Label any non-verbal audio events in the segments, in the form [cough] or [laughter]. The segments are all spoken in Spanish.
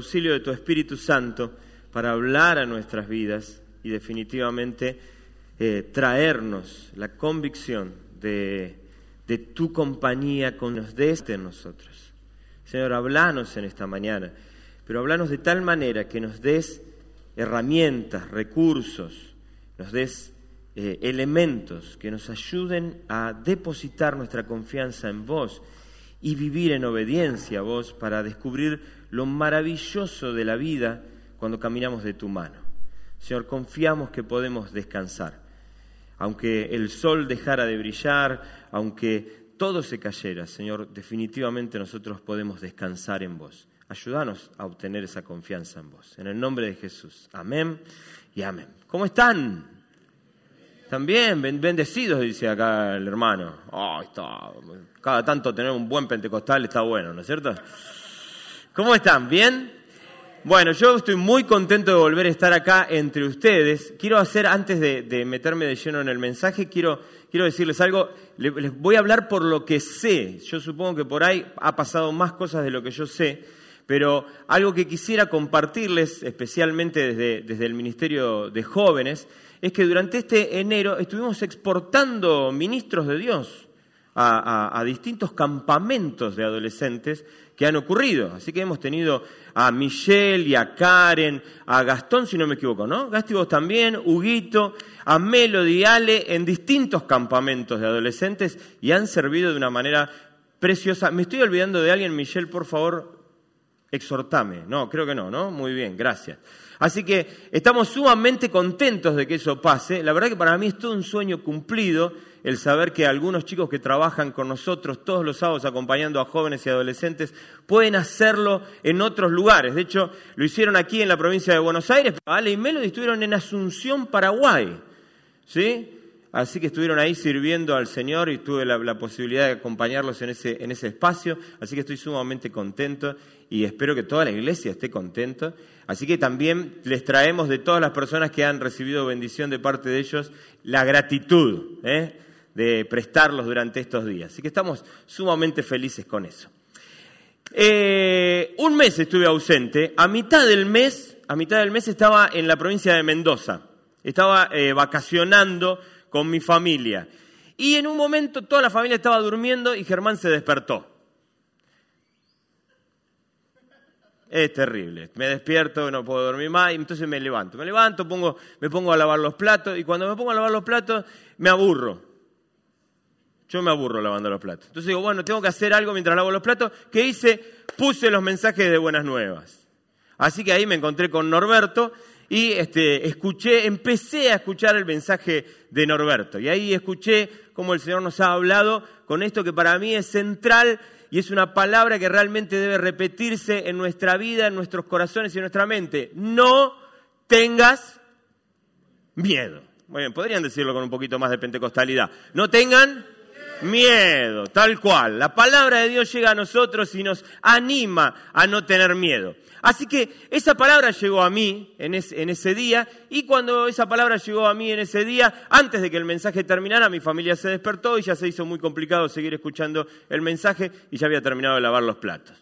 Auxilio de tu Espíritu Santo para hablar a nuestras vidas y definitivamente eh, traernos la convicción de, tu compañía con los de este nosotros. Señor, hablanos en esta mañana, pero hablanos de tal manera que nos des herramientas, recursos, nos des eh, elementos que nos ayuden a depositar nuestra confianza en vos y vivir en obediencia a vos para descubrir lo maravilloso de la vida cuando caminamos de tu mano. Señor, confiamos que podemos descansar. Aunque el sol dejara de brillar, aunque todo se cayera, Señor, definitivamente nosotros podemos descansar en vos. Ayúdanos a obtener esa confianza en vos. En el nombre de Jesús. Amén y amén. ¿Cómo están? También bendecidos, dice acá el hermano. está. Cada tanto tener un buen pentecostal está bueno, ¿no es cierto? ¿Cómo están? ¿Bien? Bueno, yo estoy muy contento de volver a estar acá entre ustedes. Quiero hacer, antes de, meterme de lleno en el mensaje, quiero, quiero decirles algo. Les voy a hablar por lo que sé. Yo supongo que por ahí ha pasado más cosas de lo que yo sé, pero algo que quisiera compartirles, especialmente desde, desde el Ministerio de Jóvenes, es que durante este enero estuvimos exportando ministros de Dios a, distintos campamentos de adolescentes que han ocurrido. Así que hemos tenido a Michelle y a Karen, a Gastón, si no me equivoco, ¿no? Gasti vos también, Huguito, a Melody, Ale, en distintos campamentos de adolescentes y han servido de una manera preciosa. ¿Me estoy olvidando de alguien, Michelle? Por favor, exhortame. No, creo que no, ¿no? Muy bien, gracias. Así que estamos sumamente contentos de que eso pase. La verdad que para mí es todo un sueño cumplido el saber que algunos chicos que trabajan con nosotros todos los sábados acompañando a jóvenes y adolescentes pueden hacerlo en otros lugares. De hecho, lo hicieron aquí en la provincia de Buenos Aires, Ale y Melody estuvieron en Asunción, Paraguay. ¿Sí? Así que estuvieron ahí sirviendo al Señor y tuve la, posibilidad de acompañarlos en ese, en ese espacio. Así que estoy sumamente contento y espero que toda la iglesia esté contenta. Así que también les traemos de todas las personas que han recibido bendición de parte de ellos la gratitud. ¿eh? De prestarlos durante estos días. Así que estamos sumamente felices con eso. Eh, un mes estuve ausente. A mitad del mes, a mitad del mes estaba en la provincia de Mendoza. Estaba eh, vacacionando con mi familia. Y en un momento toda la familia estaba durmiendo y Germán se despertó. Es terrible. Me despierto, no puedo dormir más, y entonces me levanto. Me levanto, pongo, me pongo a lavar los platos, y cuando me pongo a lavar los platos, me aburro. Yo me aburro lavando los platos. Entonces digo, bueno, tengo que hacer algo mientras lavo los platos. ¿Qué hice? Puse los mensajes de buenas nuevas. Así que ahí me encontré con Norberto y este, escuché, empecé a escuchar el mensaje de Norberto. Y ahí escuché cómo el Señor nos ha hablado con esto que para mí es central y es una palabra que realmente debe repetirse en nuestra vida, en nuestros corazones y en nuestra mente. No tengas miedo. Muy bien, podrían decirlo con un poquito más de pentecostalidad. No tengan miedo, tal cual. La palabra de Dios llega a nosotros y nos anima a no tener miedo. Así que esa palabra llegó a mí en, ese día y cuando esa palabra llegó a mí en ese día, antes de que el mensaje terminara, mi familia se despertó y ya se hizo muy complicado seguir escuchando el mensaje y ya había terminado de lavar los platos.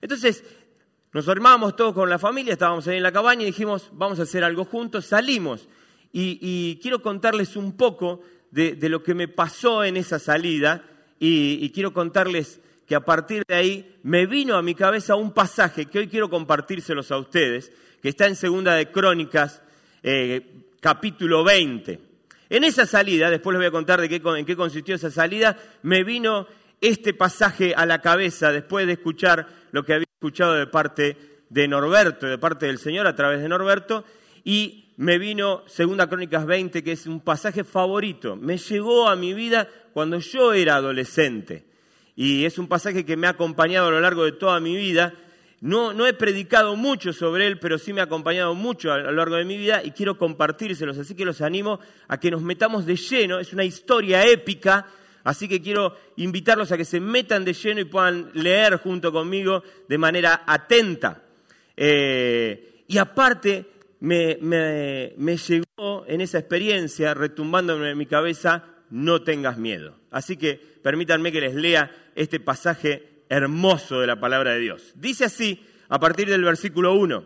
Entonces, nos armábamos todos con la familia, estábamos ahí en la cabaña y dijimos, vamos a hacer algo juntos, salimos. y quiero contarles un poco de, lo que me pasó en esa salida y, quiero contarles que a partir de ahí me vino a mi cabeza un pasaje que hoy quiero compartírselos a ustedes, que está en Segunda de Crónicas, eh, capítulo 20. En esa salida, después les voy a contar de qué, en qué consistió esa salida, me vino este pasaje a la cabeza después de escuchar lo que había escuchado de parte de Norberto, de parte del Señor a través de Norberto, y me vino Segunda Crónicas 20, que es un pasaje favorito. Me llegó a mi vida cuando yo era adolescente. Y es un pasaje que me ha acompañado a lo largo de toda mi vida. No, no he predicado mucho sobre él, pero sí me ha acompañado mucho a lo largo de mi vida y quiero compartírselos. Así que los animo a que nos metamos de lleno. Es una historia épica, así que quiero invitarlos a que se metan de lleno y puedan leer junto conmigo de manera atenta. Eh, y aparte, me, llegó en esa experiencia, retumbando en mi cabeza, no tengas miedo. Así que permítanme que les lea este pasaje hermoso de la palabra de Dios. Dice así, a partir del versículo 1.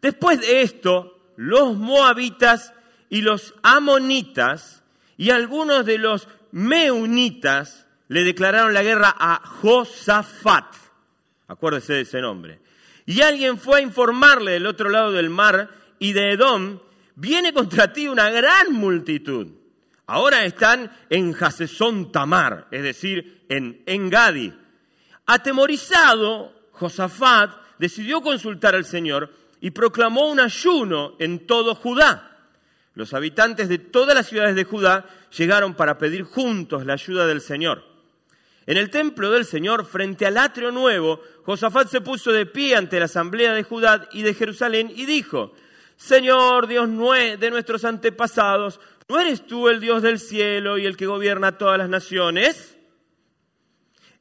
Después de esto, los moabitas y los amonitas y algunos de los meunitas le declararon la guerra a Josafat. Acuérdese de ese nombre. Y alguien fue a informarle del otro lado del mar y de Edom, viene contra ti una gran multitud. Ahora están en Hasesón Tamar, es decir, en Engadi. Atemorizado, Josafat decidió consultar al Señor y proclamó un ayuno en todo Judá. Los habitantes de todas las ciudades de Judá llegaron para pedir juntos la ayuda del Señor. En el templo del Señor, frente al atrio nuevo, Josafat se puso de pie ante la asamblea de Judá y de Jerusalén y dijo, Señor Dios de nuestros antepasados, ¿no eres tú el Dios del cielo y el que gobierna todas las naciones?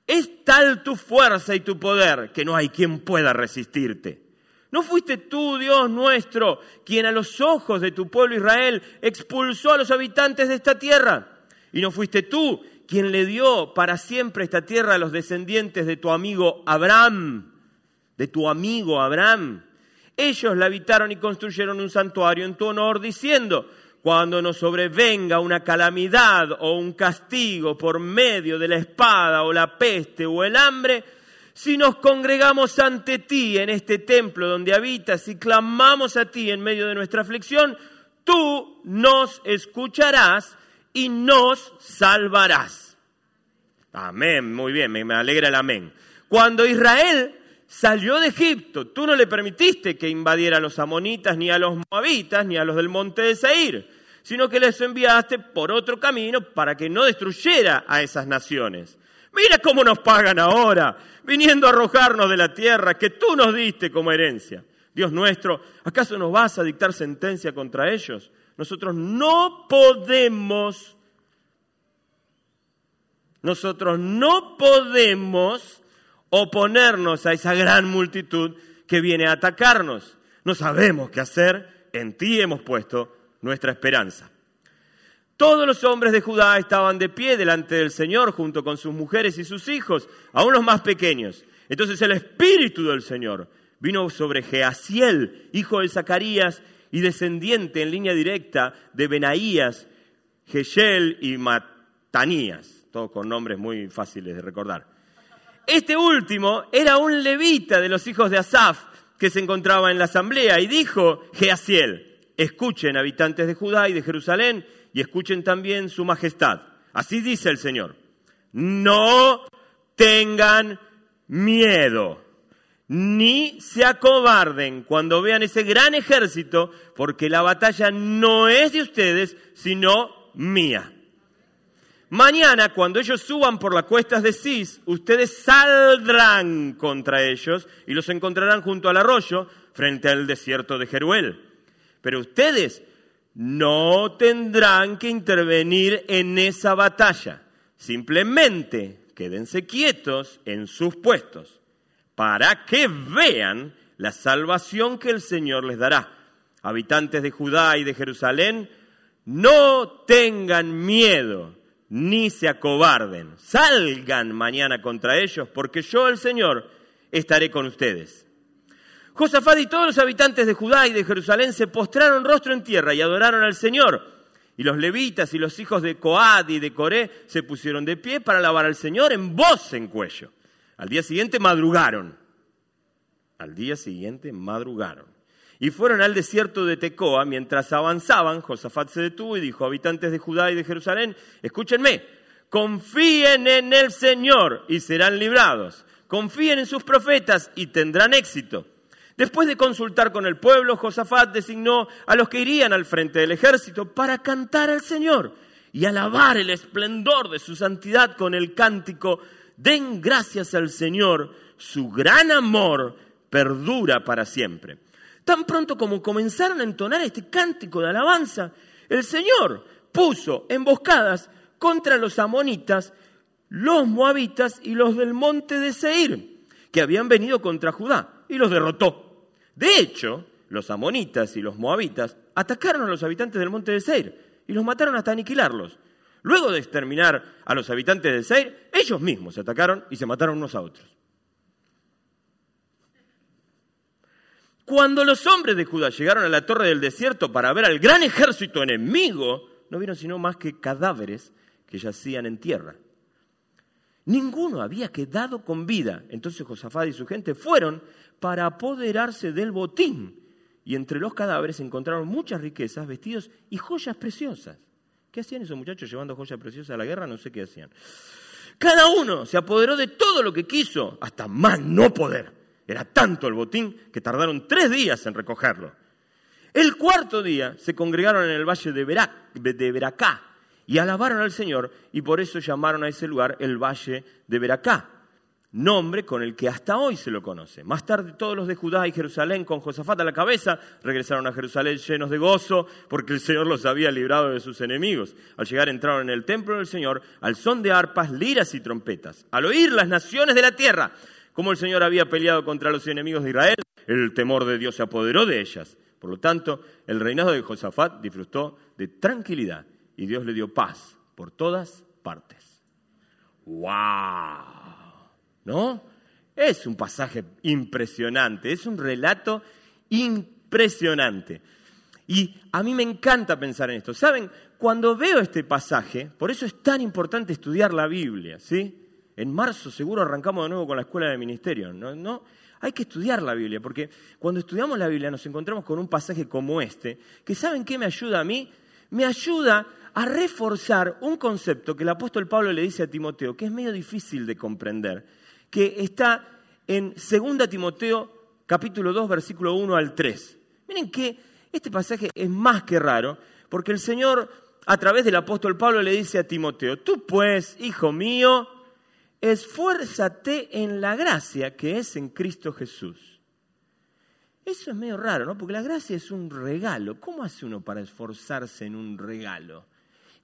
Es tal tu fuerza y tu poder que no hay quien pueda resistirte. ¿No fuiste tú, Dios nuestro, quien a los ojos de tu pueblo Israel expulsó a los habitantes de esta tierra? ¿Y no fuiste tú quien le dio para siempre esta tierra a los descendientes de tu amigo Abraham, de tu amigo Abraham. Ellos la habitaron y construyeron un santuario en tu honor, diciendo, cuando nos sobrevenga una calamidad o un castigo por medio de la espada o la peste o el hambre, si nos congregamos ante ti en este templo donde habitas y clamamos a ti en medio de nuestra aflicción, tú nos escucharás y nos salvarás. Amén, muy bien, me, alegra el amén. Cuando Israel salió de Egipto, tú no le permitiste que invadiera a los amonitas, ni a los moabitas, ni a los del monte de Seir, sino que les enviaste por otro camino para que no destruyera a esas naciones. Mira cómo nos pagan ahora, viniendo a arrojarnos de la tierra que tú nos diste como herencia. Dios nuestro, ¿acaso nos vas a dictar sentencia contra ellos? Nosotros no podemos, nosotros no podemos oponernos a esa gran multitud que viene a atacarnos. No sabemos qué hacer, en ti hemos puesto nuestra esperanza. Todos los hombres de Judá estaban de pie delante del Señor junto con sus mujeres y sus hijos, aún los más pequeños. Entonces el Espíritu del Señor vino sobre Jeasiel, hijo de Zacarías, y descendiente en línea directa de Benaías, Geshel y Matanías, todos con nombres muy fáciles de recordar. Este último era un levita de los hijos de Asaf que se encontraba en la asamblea y dijo Geasiel, escuchen habitantes de Judá y de Jerusalén y escuchen también su majestad. Así dice el Señor, no tengan miedo ni se acobarden cuando vean ese gran ejército, porque la batalla no es de ustedes, sino mía. Mañana, cuando ellos suban por las cuestas de Cis, ustedes saldrán contra ellos y los encontrarán junto al arroyo, frente al desierto de Jeruel. Pero ustedes no tendrán que intervenir en esa batalla. Simplemente quédense quietos en sus puestos para que vean la salvación que el Señor les dará. Habitantes de Judá y de Jerusalén, no tengan miedo ni se acobarden. Salgan mañana contra ellos, porque yo, el Señor, estaré con ustedes. Josafat y todos los habitantes de Judá y de Jerusalén se postraron rostro en tierra y adoraron al Señor. Y los levitas y los hijos de Coad y de Coré se pusieron de pie para alabar al Señor en voz en cuello. Al día siguiente madrugaron. Al día siguiente madrugaron. Y fueron al desierto de Tecoa. Mientras avanzaban, Josafat se detuvo y dijo, habitantes de Judá y de Jerusalén, escúchenme, confíen en el Señor y serán librados. Confíen en sus profetas y tendrán éxito. Después de consultar con el pueblo, Josafat designó a los que irían al frente del ejército para cantar al Señor y alabar el esplendor de su santidad con el cántico, den gracias al Señor, su gran amor perdura para siempre. Tan pronto como comenzaron a entonar este cántico de alabanza, el Señor puso emboscadas contra los amonitas, los moabitas y los del monte de Seir, que habían venido contra Judá, y los derrotó. De hecho, los amonitas y los moabitas atacaron a los habitantes del monte de Seir y los mataron hasta aniquilarlos. Luego de exterminar a los habitantes de Seir, ellos mismos se atacaron y se mataron unos a otros. Cuando los hombres de Judá llegaron a la torre del desierto para ver al gran ejército enemigo, no vieron sino más que cadáveres que yacían en tierra. Ninguno había quedado con vida. Entonces Josafat y su gente fueron para apoderarse del botín. Y entre los cadáveres encontraron muchas riquezas, vestidos y joyas preciosas. ¿Qué hacían esos muchachos llevando joyas preciosas a la guerra? No sé qué hacían. Cada uno se apoderó de todo lo que quiso, hasta más no poder. Era tanto el botín que tardaron tres días en recogerlo. El cuarto día se congregaron en el valle de, Beracá y alabaron al Señor y por eso llamaron a ese lugar el valle de Beracá, nombre con el que hasta hoy se lo conoce. Más tarde todos los de Judá y Jerusalén con Josafat a la cabeza regresaron a Jerusalén llenos de gozo porque el Señor los había librado de sus enemigos. Al llegar entraron en el templo del Señor al son de arpas, liras y trompetas. Al oír las naciones de la tierra como el Señor había peleado contra los enemigos de Israel, el temor de Dios se apoderó de ellas. Por lo tanto, el reinado de Josafat disfrutó de tranquilidad y Dios le dio paz por todas partes. ¡Wow! ¿No? Es un pasaje impresionante, es un relato impresionante. Y a mí me encanta pensar en esto. ¿Saben? Cuando veo este pasaje, por eso es tan importante estudiar la Biblia, ¿sí? En marzo seguro arrancamos de nuevo con la escuela de ministerio, ¿no? ¿no? Hay que estudiar la Biblia, porque cuando estudiamos la Biblia nos encontramos con un pasaje como este, que ¿saben qué me ayuda a mí? Me ayuda a reforzar un concepto que el apóstol Pablo le dice a Timoteo, que es medio difícil de comprender, que está en 2 Timoteo capítulo 2, versículo 1 al 3. Miren que este pasaje es más que raro, porque el Señor a través del apóstol Pablo le dice a Timoteo, tú pues, hijo mío, esfuérzate en la gracia que es en Cristo Jesús. Eso es medio raro, ¿no? Porque la gracia es un regalo. ¿Cómo hace uno para esforzarse en un regalo?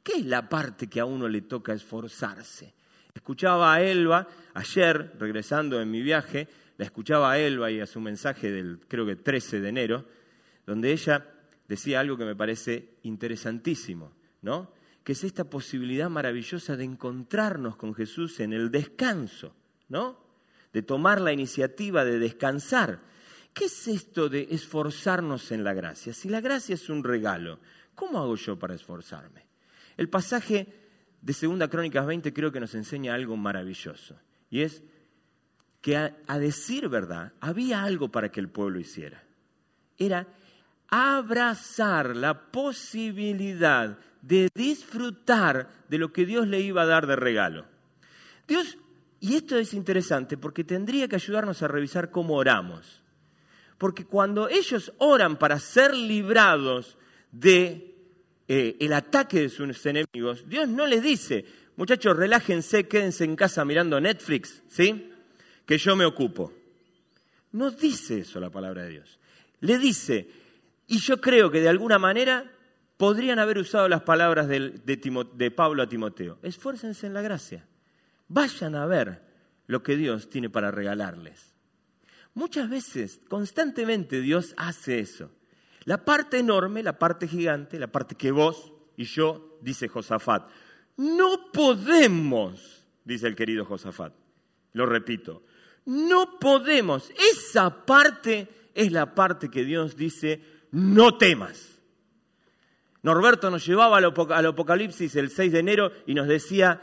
¿Qué es la parte que a uno le toca esforzarse? Escuchaba a Elba ayer, regresando en mi viaje, la escuchaba a Elba y a su mensaje del, creo que 13 de enero, donde ella decía algo que me parece interesantísimo, ¿no? que es esta posibilidad maravillosa de encontrarnos con Jesús en el descanso, ¿no? De tomar la iniciativa de descansar. ¿Qué es esto de esforzarnos en la gracia? Si la gracia es un regalo, ¿cómo hago yo para esforzarme? El pasaje de Segunda Crónicas 20 creo que nos enseña algo maravilloso, y es que a, a decir verdad, había algo para que el pueblo hiciera. Era abrazar la posibilidad de disfrutar de lo que Dios le iba a dar de regalo. Dios, y esto es interesante porque tendría que ayudarnos a revisar cómo oramos. Porque cuando ellos oran para ser librados de eh, el ataque de sus enemigos, Dios no les dice, muchachos, relájense, quédense en casa mirando Netflix, ¿sí? Que yo me ocupo. No dice eso la palabra de Dios. Le dice, y yo creo que de alguna manera podrían haber usado las palabras de, Pablo a Timoteo. Esfuércense en la gracia. Vayan a ver lo que Dios tiene para regalarles. Muchas veces, constantemente Dios hace eso. La parte enorme, la parte gigante, la parte que vos y yo, dice Josafat, no podemos, dice el querido Josafat. Lo repito, no podemos. Esa parte es la parte que Dios dice, no temas. Norberto nos llevaba al, Apocalipsis el 6 de enero y nos decía,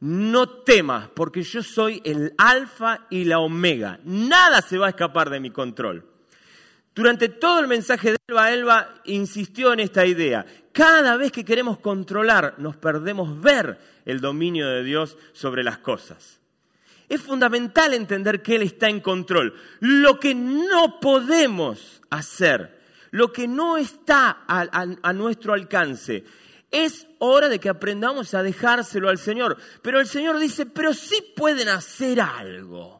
no temas, porque yo soy el alfa y la omega. Nada se va a escapar de mi control. Durante todo el mensaje de Elba, Elba insistió en esta idea. Cada vez que queremos controlar, nos perdemos ver el dominio de Dios sobre las cosas. Es fundamental entender que Él está en control. Lo que no podemos hacer, lo que no está a, nuestro alcance, es hora de que aprendamos a dejárselo al Señor. Pero el Señor dice, pero sí pueden hacer algo.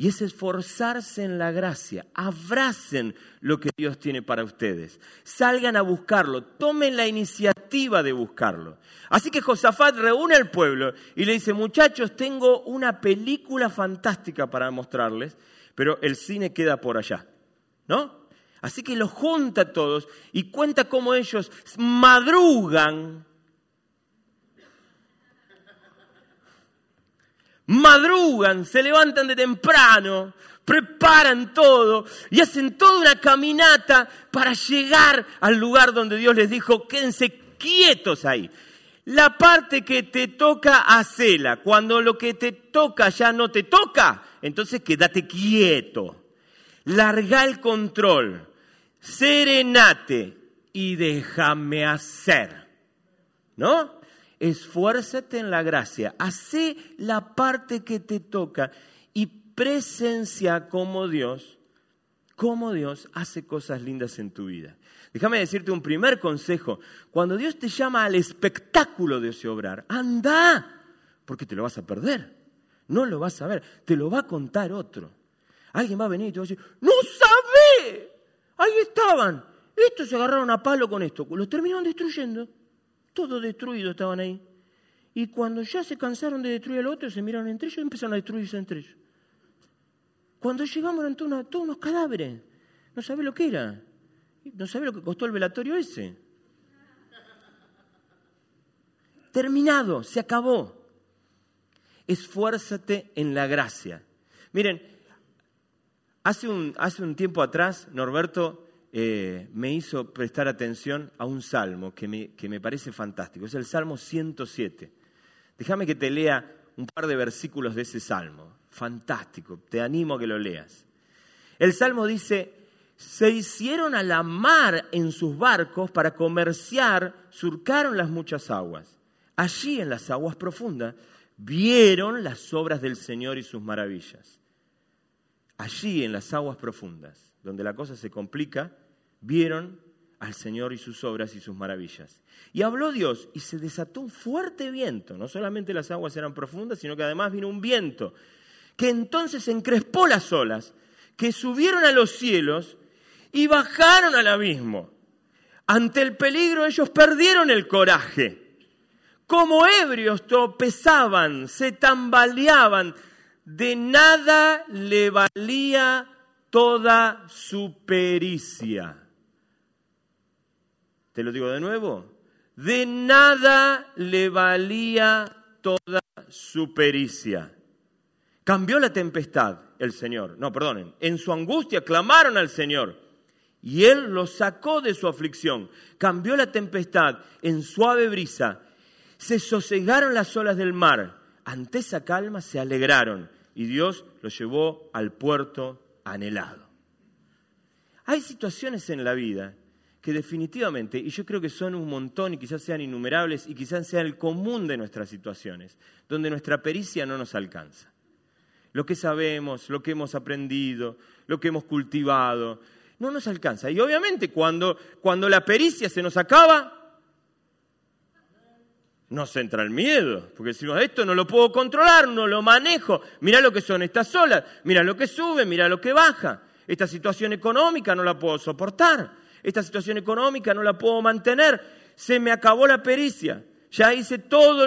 Y es esforzarse en la gracia. Abracen lo que Dios tiene para ustedes. Salgan a buscarlo. Tomen la iniciativa de buscarlo. Así que Josafat reúne al pueblo y le dice, muchachos, tengo una película fantástica para mostrarles, pero el cine queda por allá. ¿No? Así que los junta a todos y cuenta cómo ellos madrugan madrugan, se levantan de temprano, preparan todo y hacen toda una caminata para llegar al lugar donde Dios les dijo, quédense quietos ahí. La parte que te toca, hacela. Cuando lo que te toca ya no te toca, entonces quédate quieto. Larga el control, serenate y déjame hacer. ¿No? Esfuérzate en la gracia, hace la parte que te toca y presencia como Dios, como Dios hace cosas lindas en tu vida. Déjame decirte un primer consejo. Cuando Dios te llama al espectáculo de ese obrar, anda, porque te lo vas a perder. No lo vas a ver, te lo va a contar otro. Alguien va a venir y te va a decir, no sabe, ahí estaban. Estos se agarraron a palo con esto, los terminaron destruyendo. Todos destruidos estaban ahí. Y cuando ya se cansaron de destruir al otro, se miraron entre ellos y empezaron a destruirse entre ellos. Cuando llegamos eran todos unos cadáveres. No sabe lo que era. No sabe lo que costó el velatorio ese. Terminado, se acabó. Esfuérzate en la gracia. Miren, hace un, hace un tiempo atrás, Norberto eh, me hizo prestar atención a un salmo que me, que me parece fantástico. Es el Salmo 107. Déjame que te lea un par de versículos de ese salmo. Fantástico, te animo a que lo leas. El salmo dice, se hicieron a la mar en sus barcos para comerciar, surcaron las muchas aguas. Allí en las aguas profundas vieron las obras del Señor y sus maravillas. Allí en las aguas profundas donde la cosa se complica, vieron al Señor y sus obras y sus maravillas. Y habló Dios y se desató un fuerte viento. No solamente las aguas eran profundas, sino que además vino un viento que entonces encrespó las olas, que subieron a los cielos y bajaron al abismo. Ante el peligro ellos perdieron el coraje. Como ebrios tropezaban, se tambaleaban, de nada le valía toda su pericia. Te lo digo de nuevo, de nada le valía toda su pericia. Cambió la tempestad el Señor. No, perdonen. En su angustia clamaron al Señor y Él los sacó de su aflicción. Cambió la tempestad en suave brisa. Se sosegaron las olas del mar. Ante esa calma se alegraron y Dios los llevó al puerto anhelado. Hay situaciones en la vida que definitivamente, y yo creo que son un montón y quizás sean innumerables y quizás sean el común de nuestras situaciones, donde nuestra pericia no nos alcanza. Lo que sabemos, lo que hemos aprendido, lo que hemos cultivado, no nos alcanza. Y obviamente cuando, cuando la pericia se nos acaba, nos entra el miedo, porque decimos, esto no lo puedo controlar, no lo manejo, mira lo que son estas olas, mira lo que sube, mira lo que baja, esta situación económica no la puedo soportar, esta situación económica no la puedo mantener, se me acabó la pericia, ya hice todo,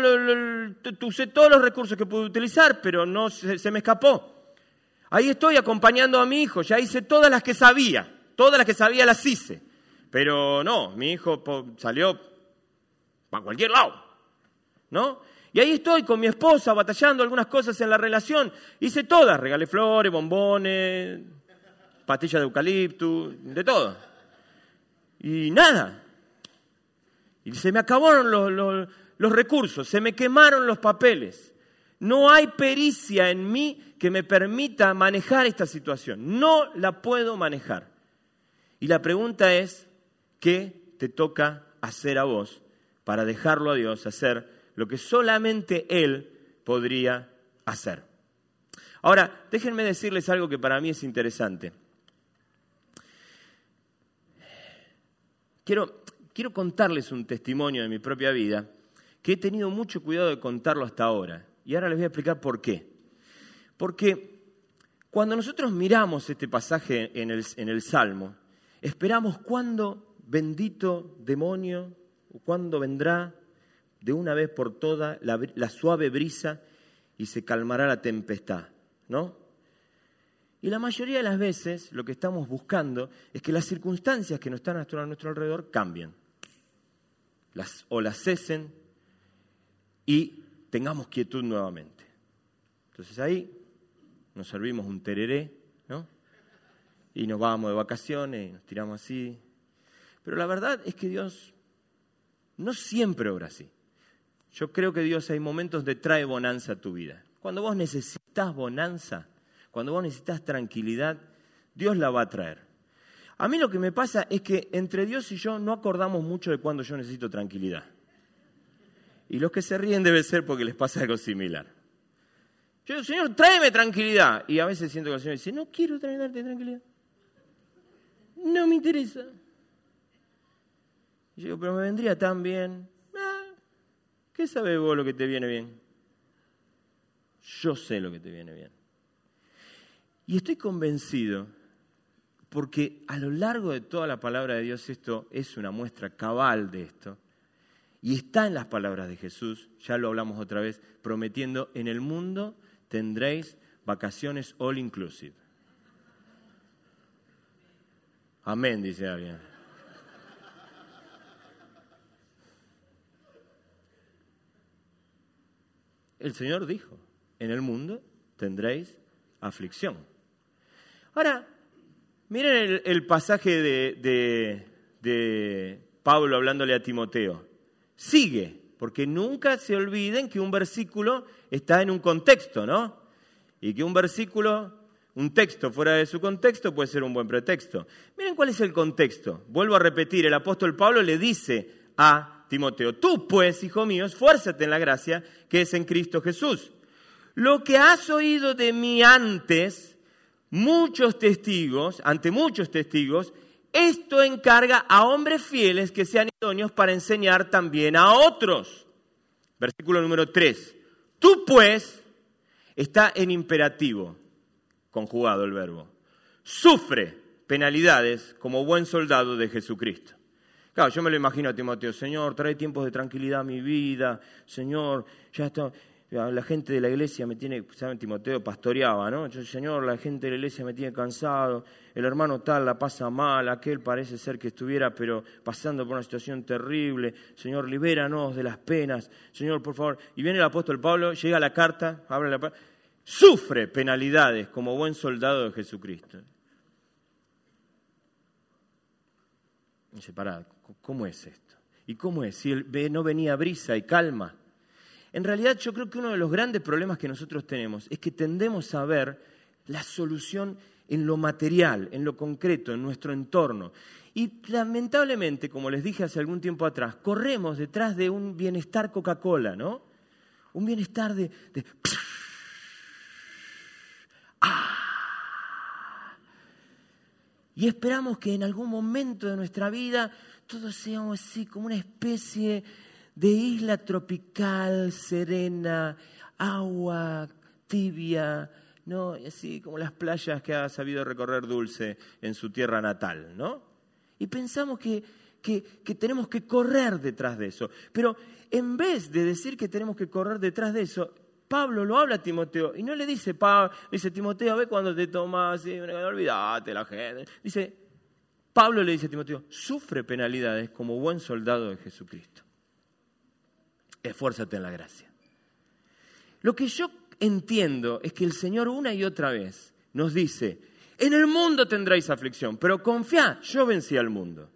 usé todos los recursos que pude utilizar, pero no se, se me escapó. Ahí estoy acompañando a mi hijo, ya hice todas las que sabía, todas las que sabía las hice, pero no, mi hijo salió para cualquier lado. ¿no? Y ahí estoy con mi esposa batallando algunas cosas en la relación. Hice todas, regalé flores, bombones, pastillas de eucalipto, de todo. Y nada. Y se me acabaron los, los recursos, se me quemaron los papeles. No hay pericia en mí que me permita manejar esta situación. No la puedo manejar. Y la pregunta es, ¿qué te toca hacer a vos para dejarlo a Dios hacer lo que solamente Él podría hacer. Ahora, déjenme decirles algo que para mí es interesante. Quiero, quiero contarles un testimonio de mi propia vida que he tenido mucho cuidado de contarlo hasta ahora. Y ahora les voy a explicar por qué. Porque cuando nosotros miramos este pasaje en el, en el Salmo, esperamos cuándo bendito demonio, cuándo vendrá de una vez por todas la, la suave brisa y se calmará la tempestad, ¿no? Y la mayoría de las veces lo que estamos buscando es que las circunstancias que nos están a nuestro alrededor cambien. O las cesen y tengamos quietud nuevamente. Entonces ahí nos servimos un tereré, ¿no? Y nos vamos de vacaciones y nos tiramos así. Pero la verdad es que Dios no siempre obra así. Yo creo que Dios hay momentos de trae bonanza a tu vida. Cuando vos necesitas bonanza, cuando vos necesitas tranquilidad, Dios la va a traer. A mí lo que me pasa es que entre Dios y yo no acordamos mucho de cuando yo necesito tranquilidad. Y los que se ríen debe ser porque les pasa algo similar. Yo digo, Señor, tráeme tranquilidad. Y a veces siento que el Señor dice, no quiero traerte tranquilidad. No me interesa. Y yo digo, pero me vendría tan bien. Ah, ¿Qué sabes vos lo que te viene bien? Yo sé lo que te viene bien. Y estoy convencido, porque a lo largo de toda la palabra de Dios esto es una muestra cabal de esto, y está en las palabras de Jesús, ya lo hablamos otra vez, prometiendo, en el mundo tendréis vacaciones all inclusive. Amén, dice alguien. El Señor dijo, en el mundo tendréis aflicción. Ahora, miren el, pasaje de, de Pablo hablándole a Timoteo. Sigue, porque nunca se olviden que un versículo está en un contexto, ¿no? Y que un versículo, un texto fuera de su contexto puede ser un buen pretexto. Miren cuál es el contexto. Vuelvo a repetir, el apóstol Pablo le dice a Timoteo, tú pues, hijo mío, esfuérzate en la gracia que es en Cristo Jesús. Lo que has oído de mí antes, muchos testigos, ante muchos testigos, esto encarga a hombres fieles que sean idóneos para enseñar también a otros. Versículo número 3. Tú pues, está en imperativo, conjugado el verbo, sufre penalidades como buen soldado de Jesucristo. Claro, yo me lo imagino a Timoteo, Señor, trae tiempos de tranquilidad a mi vida, Señor, ya está, la gente de la iglesia me tiene, saben, Timoteo pastoreaba, ¿no? Yo, Señor, la gente de la iglesia me tiene cansado, el hermano tal la pasa mal, aquel parece ser que estuviera, pero pasando por una situación terrible. Señor, libéranos de las penas. Señor, por favor. Y viene el apóstol Pablo, llega la carta, abre la sufre penalidades como buen soldado de Jesucristo. dice, pará, ¿cómo es esto? ¿Y cómo es? Si no venía brisa y calma. En realidad yo creo que uno de los grandes problemas que nosotros tenemos es que tendemos a ver la solución en lo material, en lo concreto, en nuestro entorno. Y lamentablemente, como les dije hace algún tiempo atrás, corremos detrás de un bienestar Coca-Cola, ¿no? Un bienestar de... ¡Ah! Y esperamos que en algún momento de nuestra vida todo sea así como una especie de isla tropical, serena, agua tibia, ¿no? Así como las playas que ha sabido recorrer Dulce en su tierra natal, ¿no? Y pensamos que, que, tenemos que correr detrás de eso. Pero en vez de decir que tenemos que correr detrás de eso, Pablo lo habla a Timoteo y no le dice, Pablo, dice Timoteo, ve cuando te tomas, olvídate la gente. Dice, Pablo le dice a Timoteo, sufre penalidades como buen soldado de Jesucristo esfuérzate en la gracia. Lo que yo entiendo es que el Señor una y otra vez nos dice, en el mundo tendréis aflicción, pero confía, yo vencí al mundo.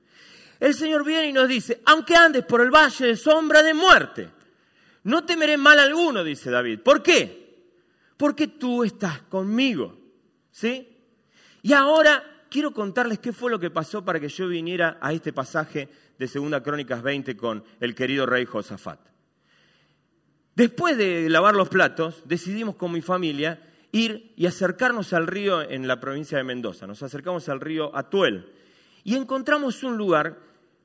El Señor viene y nos dice, aunque andes por el valle de sombra de muerte, no temeré mal alguno, dice David. ¿Por qué? Porque tú estás conmigo. ¿Sí? Y ahora quiero contarles qué fue lo que pasó para que yo viniera a este pasaje de Segunda Crónicas 20 con el querido rey Josafat. Después de lavar los platos, decidimos con mi familia ir y acercarnos al río en la provincia de Mendoza. Nos acercamos al río Atuel y encontramos un lugar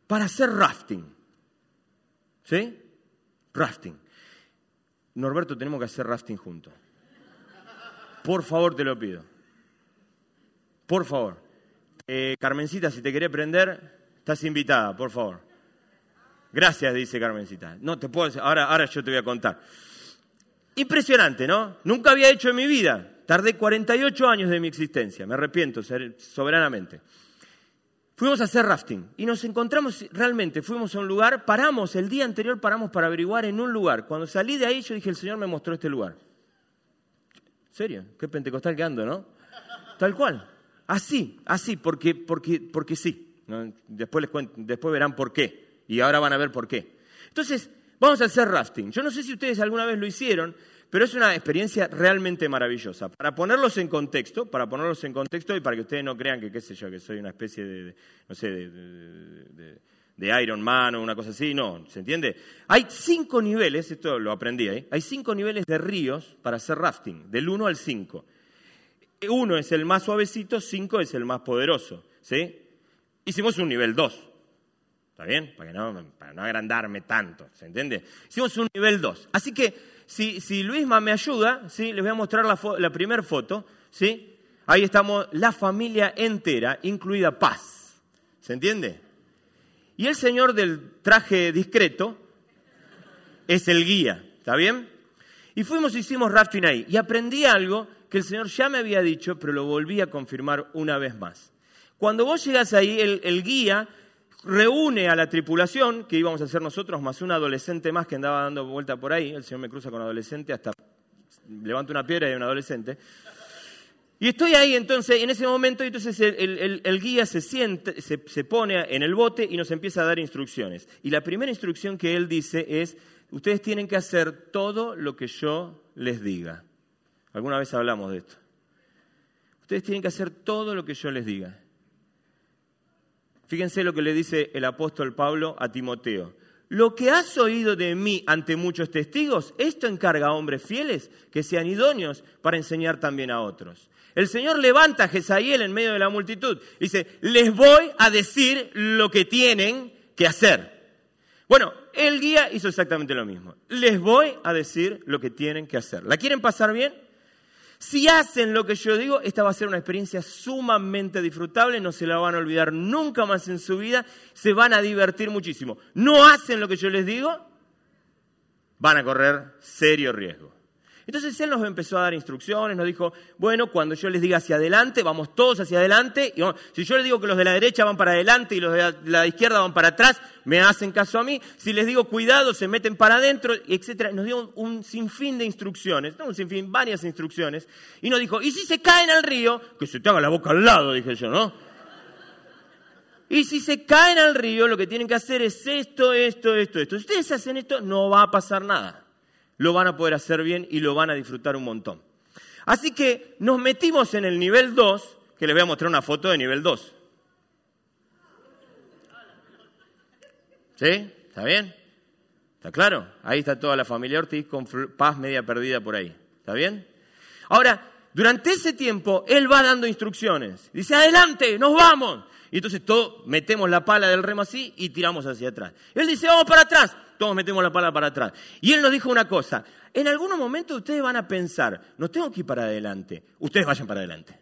para hacer rafting. ¿Sí? Rafting. Norberto, tenemos que hacer rafting juntos. Por favor, te lo pido. Por favor. Eh, Carmencita, si te querés prender, estás invitada, por favor. Gracias, dice Carmencita. No te puedo ahora, ahora yo te voy a contar. Impresionante, ¿no? Nunca había hecho en mi vida. Tardé 48 años de mi existencia, me arrepiento soberanamente. Fuimos a hacer rafting y nos encontramos realmente, fuimos a un lugar, paramos, el día anterior paramos para averiguar en un lugar. Cuando salí de ahí yo dije, el Señor me mostró este lugar. ¿Serio? Qué pentecostal que ando, ¿no? Tal cual. Así, así, porque, porque, porque sí. Después, les después verán por qué. Y ahora van a ver por qué. Entonces, vamos a hacer rafting. Yo no sé si ustedes alguna vez lo hicieron, pero es una experiencia realmente maravillosa. Para ponerlos en contexto, para ponerlos en contexto y para que ustedes no crean que, qué sé yo, que soy una especie de, no sé, de, Iron Man o una cosa así, no, ¿se entiende? Hay cinco niveles, esto lo aprendí ahí, hay cinco niveles de ríos para hacer rafting, del 1 al 5. Uno es el más suavecito, cinco es el más poderoso, ¿sí? Hicimos un nivel 2. ¿Está bien? Para, no, para no agrandarme tanto, ¿se entiende? Hicimos un nivel 2. Así que si, si Luisma me ayuda, ¿sí? les voy a mostrar la, la primera foto. ¿sí? Ahí estamos la familia entera, incluida Paz. ¿Se entiende? Y el señor del traje discreto es el guía. ¿Está bien? Y fuimos y hicimos rafting ahí. Y aprendí algo que el Señor ya me había dicho, pero lo volví a confirmar una vez más. Cuando vos llegas ahí, el, el guía reúne a la tripulación, que íbamos a hacer nosotros, más un adolescente más que andaba dando vuelta por ahí. El Señor me cruza con adolescente, hasta levanto una piedra y hay un adolescente. Y estoy ahí entonces, en ese momento, entonces el, guía se, siente, se, se, pone en el bote y nos empieza a dar instrucciones. Y la primera instrucción que él dice es, ustedes tienen que hacer todo lo que yo les diga. Alguna vez hablamos de esto. Ustedes tienen que hacer todo lo que yo les diga. Fíjense lo que le dice el apóstol Pablo a Timoteo. Lo que has oído de mí ante muchos testigos, esto encarga a hombres fieles que sean idóneos para enseñar también a otros. El Señor levanta a Jezael en medio de la multitud. Dice, les voy a decir lo que tienen que hacer. Bueno, el guía hizo exactamente lo mismo. Les voy a decir lo que tienen que hacer. ¿La quieren pasar bien? Si hacen lo que yo digo, esta va a ser una experiencia sumamente disfrutable, no se la van a olvidar nunca más en su vida, se van a divertir muchísimo. No hacen lo que yo les digo, van a correr serio riesgo. Entonces él nos empezó a dar instrucciones, nos dijo, bueno, cuando yo les diga hacia adelante, vamos todos hacia adelante. Si yo les digo que los de la derecha van para adelante y los de la izquierda van para atrás, me hacen caso a mí. Si les digo cuidado, se meten para adentro, etc. Nos dio un, sinfín de instrucciones, no un sinfín, varias instrucciones. Y nos dijo, y si se caen al río, que se te haga la boca al lado, dije yo, ¿no? Y si se caen al río, lo que tienen que hacer es esto, esto, esto, esto. Si ustedes hacen esto, no va a pasar nada lo van a poder hacer bien y lo van a disfrutar un montón. Así que nos metimos en el nivel 2, que les voy a mostrar una foto de nivel 2. ¿Sí? ¿Está bien? ¿Está claro? Ahí está toda la familia Ortiz con paz media perdida por ahí. ¿Está bien? Ahora, durante ese tiempo, él va dando instrucciones. Dice, adelante, nos vamos. Y entonces todos metemos la pala del remo así y tiramos hacia atrás. Él dice, vamos para atrás todos metemos la pala para atrás. Y él nos dijo una cosa, en algunos momentos ustedes van a pensar, no tengo que ir para adelante, ustedes vayan para adelante.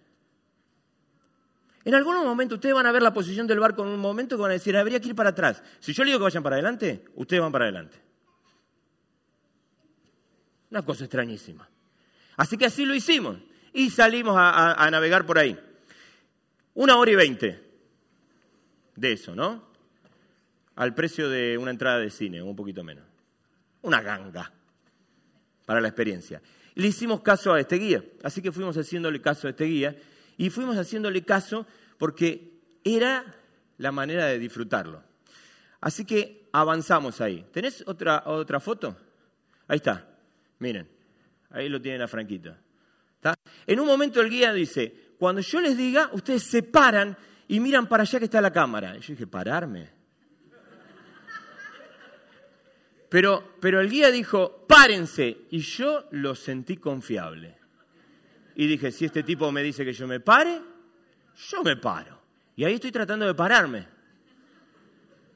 En algunos momentos ustedes van a ver la posición del barco en un momento que van a decir, habría que ir para atrás. Si yo le digo que vayan para adelante, ustedes van para adelante. Una cosa extrañísima. Así que así lo hicimos y salimos a, a navegar por ahí. Una hora y veinte de eso, ¿no? al precio de una entrada de cine, un poquito menos. Una ganga para la experiencia. Le hicimos caso a este guía, así que fuimos haciéndole caso a este guía y fuimos haciéndole caso porque era la manera de disfrutarlo. Así que avanzamos ahí. ¿Tenés otra, otra foto? Ahí está. Miren, ahí lo tienen a Franquito. En un momento el guía dice, cuando yo les diga, ustedes se paran y miran para allá que está la cámara. Y yo dije, pararme. Pero, pero el guía dijo, párense, y yo lo sentí confiable. y dije, si este tipo me dice que yo me pare, yo me paro. Y ahí estoy tratando de pararme.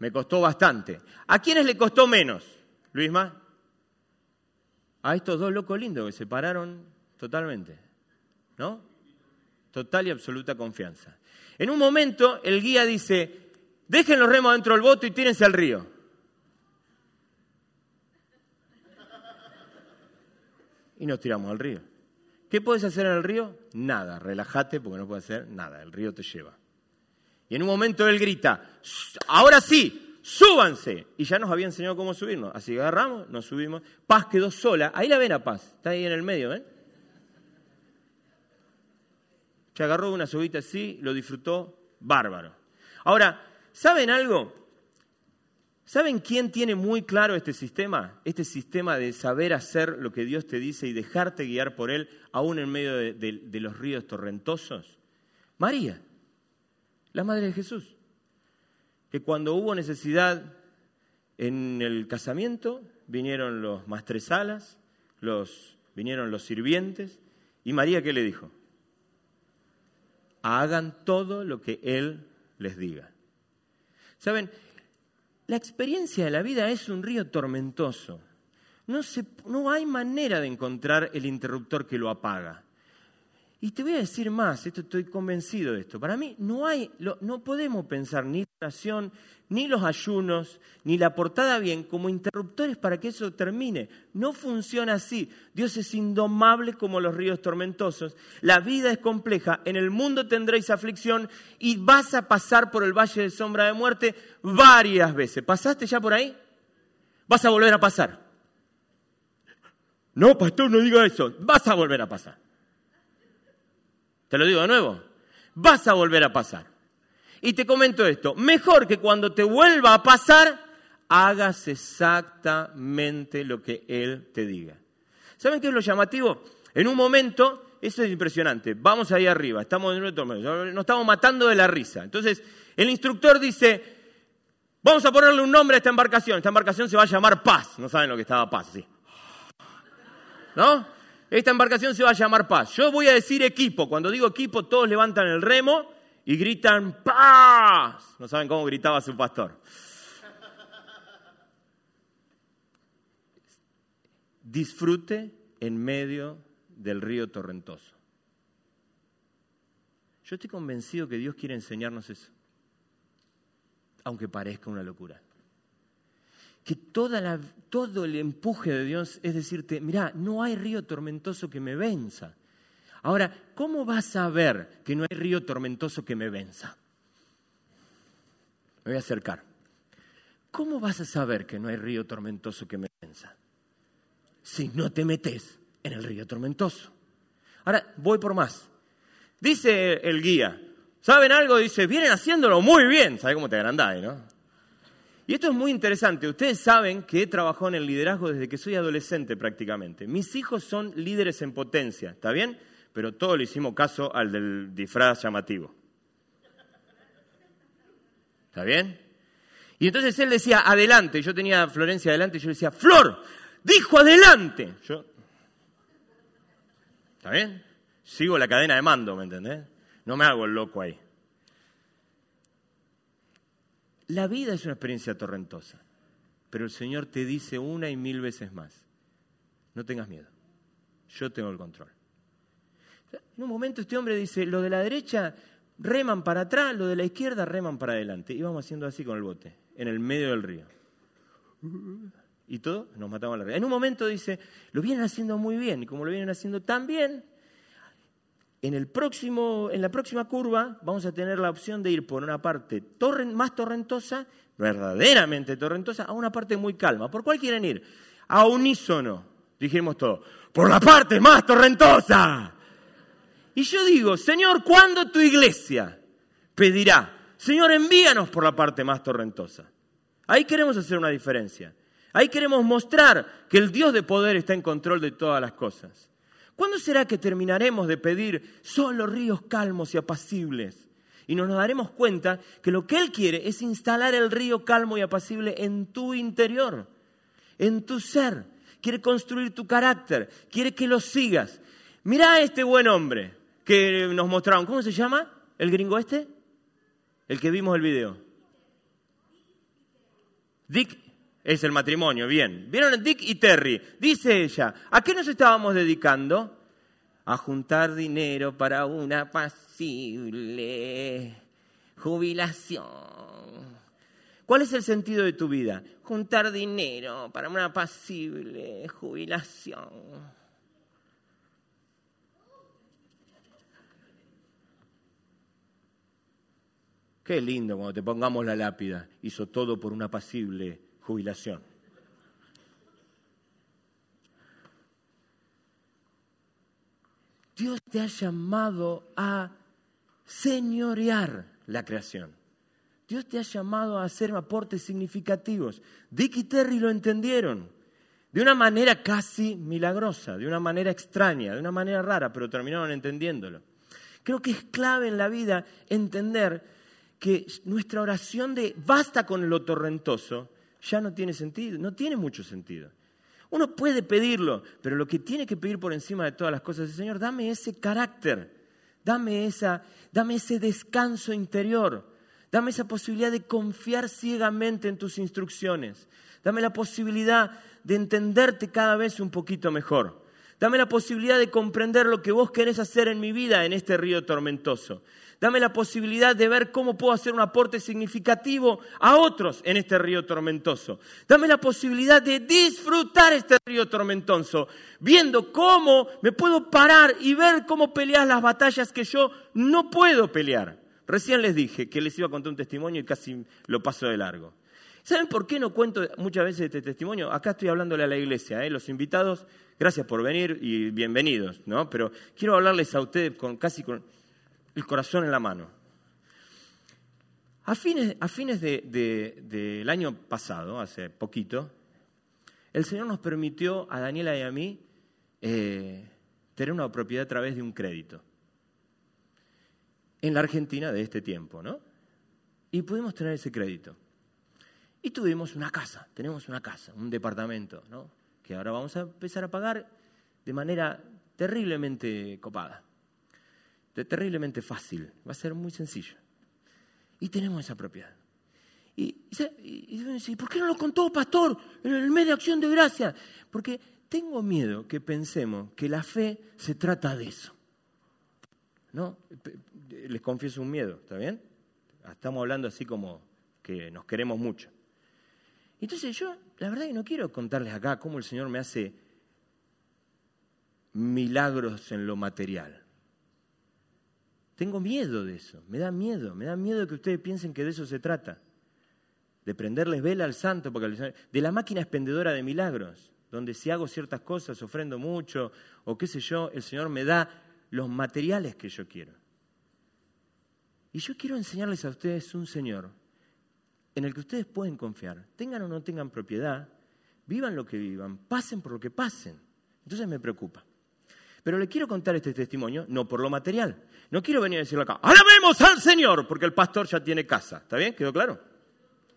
Me costó bastante. ¿A quiénes le costó menos, Luisma? A estos dos locos lindos que se pararon totalmente. ¿No? Total y absoluta confianza. En un momento el guía dice, dejen los remos dentro del bote y tírense al río. Y nos tiramos al río. ¿Qué puedes hacer en el río? Nada, relájate porque no puedes hacer nada, el río te lleva. Y en un momento él grita, ahora sí, súbanse. Y ya nos había enseñado cómo subirnos. Así que agarramos, nos subimos. Paz quedó sola. Ahí la ven a Paz, está ahí en el medio, ¿ven? Se agarró una subita así, lo disfrutó, bárbaro. Ahora, ¿saben algo? ¿Saben quién tiene muy claro este sistema? Este sistema de saber hacer lo que Dios te dice y dejarte guiar por Él, aún en medio de, los ríos torrentosos. María, la madre de Jesús, que cuando hubo necesidad en el casamiento, vinieron los maestresalas, los, vinieron los sirvientes, y María, ¿qué le dijo? Hagan todo lo que Él les diga. ¿Saben? La experiencia de la vida es un río tormentoso. No, no hay manera de encontrar el interruptor que lo apaga. Y te voy a decir más, esto estoy convencido de esto. Para mí no hay, no podemos pensar ni la oración, ni los ayunos, ni la portada bien como interruptores para que eso termine. No funciona así. Dios es indomable como los ríos tormentosos. La vida es compleja. En el mundo tendréis aflicción y vas a pasar por el valle de sombra de muerte varias veces. ¿Pasaste ya por ahí? Vas a volver a pasar. No, pastor, no diga eso. Vas a volver a pasar. Te lo digo de nuevo, vas a volver a pasar. Y te comento esto, mejor que cuando te vuelva a pasar, hagas exactamente lo que Él te diga. ¿Saben qué es lo llamativo? En un momento, eso es impresionante, vamos ahí arriba, estamos nos estamos matando de la risa. Entonces, el instructor dice, vamos a ponerle un nombre a esta embarcación, esta embarcación se va a llamar Paz, no saben lo que estaba Paz, sí. ¿No? Esta embarcación se va a llamar paz. Yo voy a decir equipo. Cuando digo equipo, todos levantan el remo y gritan paz. No saben cómo gritaba su pastor. Disfrute en medio del río torrentoso. Yo estoy convencido que Dios quiere enseñarnos eso, aunque parezca una locura que toda todo el empuje de Dios es decirte, mira, no hay río tormentoso que me venza. Ahora, ¿cómo vas a ver que no hay río tormentoso que me venza? Me voy a acercar. ¿Cómo vas a saber que no hay río tormentoso que me venza? Si no te metes en el río tormentoso. Ahora, voy por más. Dice el guía, ¿saben algo? Dice, vienen haciéndolo muy bien. ¿Sabe cómo te agrandáis, no? Y esto es muy interesante. Ustedes saben que he trabajado en el liderazgo desde que soy adolescente prácticamente. Mis hijos son líderes en potencia, ¿está bien? Pero todo le hicimos caso al del disfraz llamativo. ¿Está bien? Y entonces él decía, adelante. Yo tenía a Florencia adelante y yo decía, Flor, dijo adelante. ¿está bien? Sigo la cadena de mando, ¿me entendés? No me hago el loco ahí. La vida es una experiencia torrentosa, pero el Señor te dice una y mil veces más, no tengas miedo, yo tengo el control. En un momento este hombre dice, lo de la derecha reman para atrás, lo de la izquierda reman para adelante. Y vamos haciendo así con el bote, en el medio del río. Y todo, nos matamos a la río. En un momento dice, lo vienen haciendo muy bien, y como lo vienen haciendo tan bien, en, el próximo, en la próxima curva vamos a tener la opción de ir por una parte más torrentosa, verdaderamente torrentosa, a una parte muy calma. ¿Por cuál quieren ir? A unísono, dijimos todo, por la parte más torrentosa. Y yo digo, Señor, ¿cuándo tu iglesia pedirá, Señor, envíanos por la parte más torrentosa? Ahí queremos hacer una diferencia. Ahí queremos mostrar que el Dios de poder está en control de todas las cosas. ¿Cuándo será que terminaremos de pedir solo ríos calmos y apacibles? Y nos daremos cuenta que lo que Él quiere es instalar el río calmo y apacible en tu interior, en tu ser. Quiere construir tu carácter, quiere que lo sigas. Mirá a este buen hombre que nos mostraron. ¿Cómo se llama? ¿El gringo este? El que vimos el video. Dick es el matrimonio, bien. ¿Vieron Dick y Terry? Dice ella, ¿a qué nos estábamos dedicando? A juntar dinero para una pasible jubilación. ¿Cuál es el sentido de tu vida? Juntar dinero para una pasible jubilación. Qué lindo cuando te pongamos la lápida. Hizo todo por una pasible jubilación. Dios te ha llamado a señorear la creación. Dios te ha llamado a hacer aportes significativos. Dick y Terry lo entendieron de una manera casi milagrosa, de una manera extraña, de una manera rara, pero terminaron entendiéndolo. Creo que es clave en la vida entender que nuestra oración de basta con lo torrentoso ya no tiene sentido, no tiene mucho sentido. Uno puede pedirlo, pero lo que tiene que pedir por encima de todas las cosas es, Señor, dame ese carácter, dame, esa, dame ese descanso interior, dame esa posibilidad de confiar ciegamente en tus instrucciones, dame la posibilidad de entenderte cada vez un poquito mejor. Dame la posibilidad de comprender lo que vos querés hacer en mi vida en este río tormentoso. Dame la posibilidad de ver cómo puedo hacer un aporte significativo a otros en este río tormentoso. Dame la posibilidad de disfrutar este río tormentoso, viendo cómo me puedo parar y ver cómo peleas las batallas que yo no puedo pelear. Recién les dije que les iba a contar un testimonio y casi lo paso de largo. ¿Saben por qué no cuento muchas veces este testimonio? Acá estoy hablándole a la iglesia, ¿eh? los invitados, gracias por venir y bienvenidos, ¿no? Pero quiero hablarles a ustedes con casi con el corazón en la mano. A fines, a fines del año pasado, hace poquito, el Señor nos permitió a Daniela y a mí eh, tener una propiedad a través de un crédito. En la Argentina de este tiempo, ¿no? Y pudimos tener ese crédito. Y tuvimos una casa, tenemos una casa, un departamento, ¿no? Que ahora vamos a empezar a pagar de manera terriblemente copada terriblemente fácil, va a ser muy sencillo. Y tenemos esa propiedad. Y, y, ¿por qué no lo contó, pastor, en el mes de acción de gracia? Porque tengo miedo que pensemos que la fe se trata de eso. ¿No? Les confieso un miedo, ¿está bien? Estamos hablando así como que nos queremos mucho. Entonces yo, la verdad que no quiero contarles acá cómo el Señor me hace milagros en lo material. Tengo miedo de eso, me da miedo, me da miedo que ustedes piensen que de eso se trata. De prenderles vela al santo, porque de la máquina expendedora de milagros, donde si hago ciertas cosas ofrendo mucho, o qué sé yo, el Señor me da los materiales que yo quiero. Y yo quiero enseñarles a ustedes un Señor en el que ustedes pueden confiar, tengan o no tengan propiedad, vivan lo que vivan, pasen por lo que pasen. Entonces me preocupa. Pero le quiero contar este testimonio no por lo material. No quiero venir a decirlo acá. Alabemos al Señor, porque el pastor ya tiene casa. ¿Está bien? ¿Quedó claro?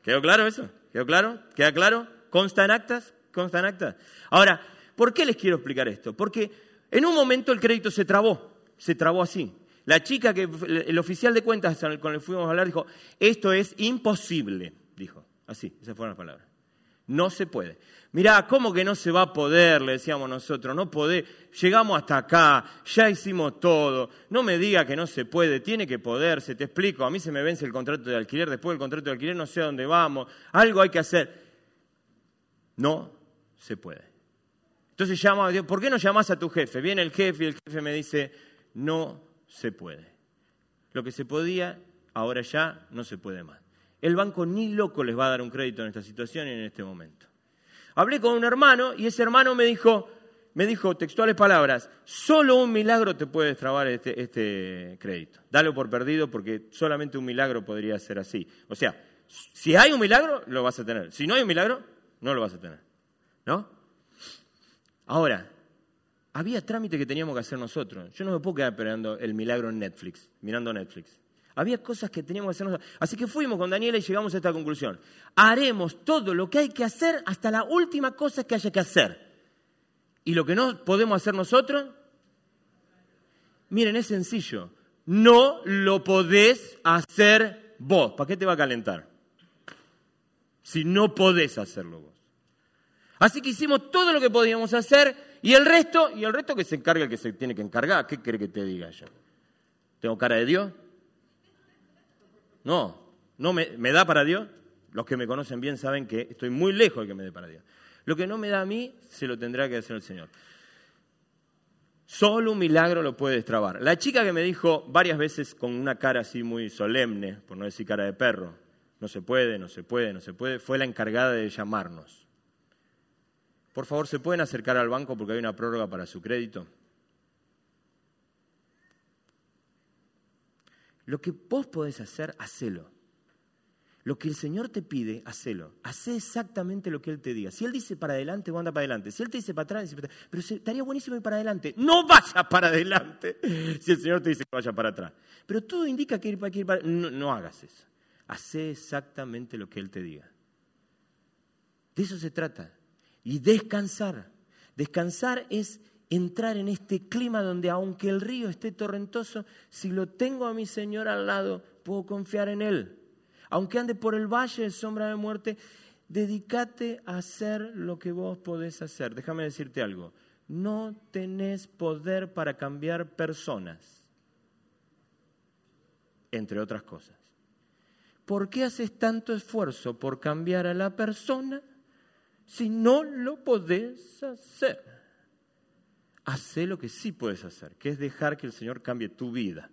¿Quedó claro eso? ¿Quedó claro? ¿Queda claro? ¿Consta en actas? ¿Consta en actas? Ahora, ¿por qué les quiero explicar esto? Porque en un momento el crédito se trabó. Se trabó así. La chica que, el oficial de cuentas con el que fuimos a hablar dijo, esto es imposible, dijo. Así, esas fueron las palabras. No se puede. Mirá, ¿cómo que no se va a poder? Le decíamos nosotros, no poder. Llegamos hasta acá, ya hicimos todo. No me diga que no se puede, tiene que poderse, te explico. A mí se me vence el contrato de alquiler, después del contrato de alquiler no sé a dónde vamos, algo hay que hacer. No se puede. Entonces llama, ¿por qué no llamas a tu jefe? Viene el jefe y el jefe me dice, no se puede. Lo que se podía, ahora ya no se puede más. El banco ni loco les va a dar un crédito en esta situación y en este momento. Hablé con un hermano y ese hermano me dijo, me dijo textuales palabras, solo un milagro te puede destrabar este, este crédito. Dalo por perdido porque solamente un milagro podría ser así. O sea, si hay un milagro, lo vas a tener. Si no hay un milagro, no lo vas a tener. ¿No? Ahora, había trámite que teníamos que hacer nosotros. Yo no me puedo quedar esperando el milagro en Netflix, mirando Netflix. Había cosas que teníamos que hacer nosotros. Así que fuimos con Daniela y llegamos a esta conclusión. Haremos todo lo que hay que hacer hasta la última cosa que haya que hacer. Y lo que no podemos hacer nosotros, Miren, es sencillo. No lo podés hacer vos. ¿Para qué te va a calentar? Si no podés hacerlo vos. Así que hicimos todo lo que podíamos hacer y el resto, y el resto que se encarga el que se tiene que encargar. ¿Qué quiere que te diga yo? ¿Tengo cara de Dios? No, no me, da para Dios. Los que me conocen bien saben que estoy muy lejos de que me dé para Dios. Lo que no me da a mí, se lo tendrá que hacer el Señor. Solo un milagro lo puede destrabar. La chica que me dijo varias veces con una cara así muy solemne, por no decir cara de perro, no se puede, no se puede, no se puede, fue la encargada de llamarnos. Por favor, ¿se pueden acercar al banco porque hay una prórroga para su crédito? Lo que vos podés hacer, hacelo. Lo que el Señor te pide, hacelo. Hacé exactamente lo que Él te diga. Si Él dice para adelante, vos anda para adelante. Si Él te dice para atrás, dice para atrás. Pero estaría buenísimo ir para adelante. No vaya para adelante [laughs] si el Señor te dice que vaya para atrás. Pero todo indica que ir para, que ir para no, no hagas eso. Hacé exactamente lo que Él te diga. De eso se trata. Y descansar. Descansar es entrar en este clima donde aunque el río esté torrentoso, si lo tengo a mi Señor al lado, puedo confiar en Él. Aunque ande por el valle de sombra de muerte, dedícate a hacer lo que vos podés hacer. Déjame decirte algo. No tenés poder para cambiar personas, entre otras cosas. ¿Por qué haces tanto esfuerzo por cambiar a la persona si no lo podés hacer? Hacé lo que sí puedes hacer, que es dejar que el Señor cambie tu vida.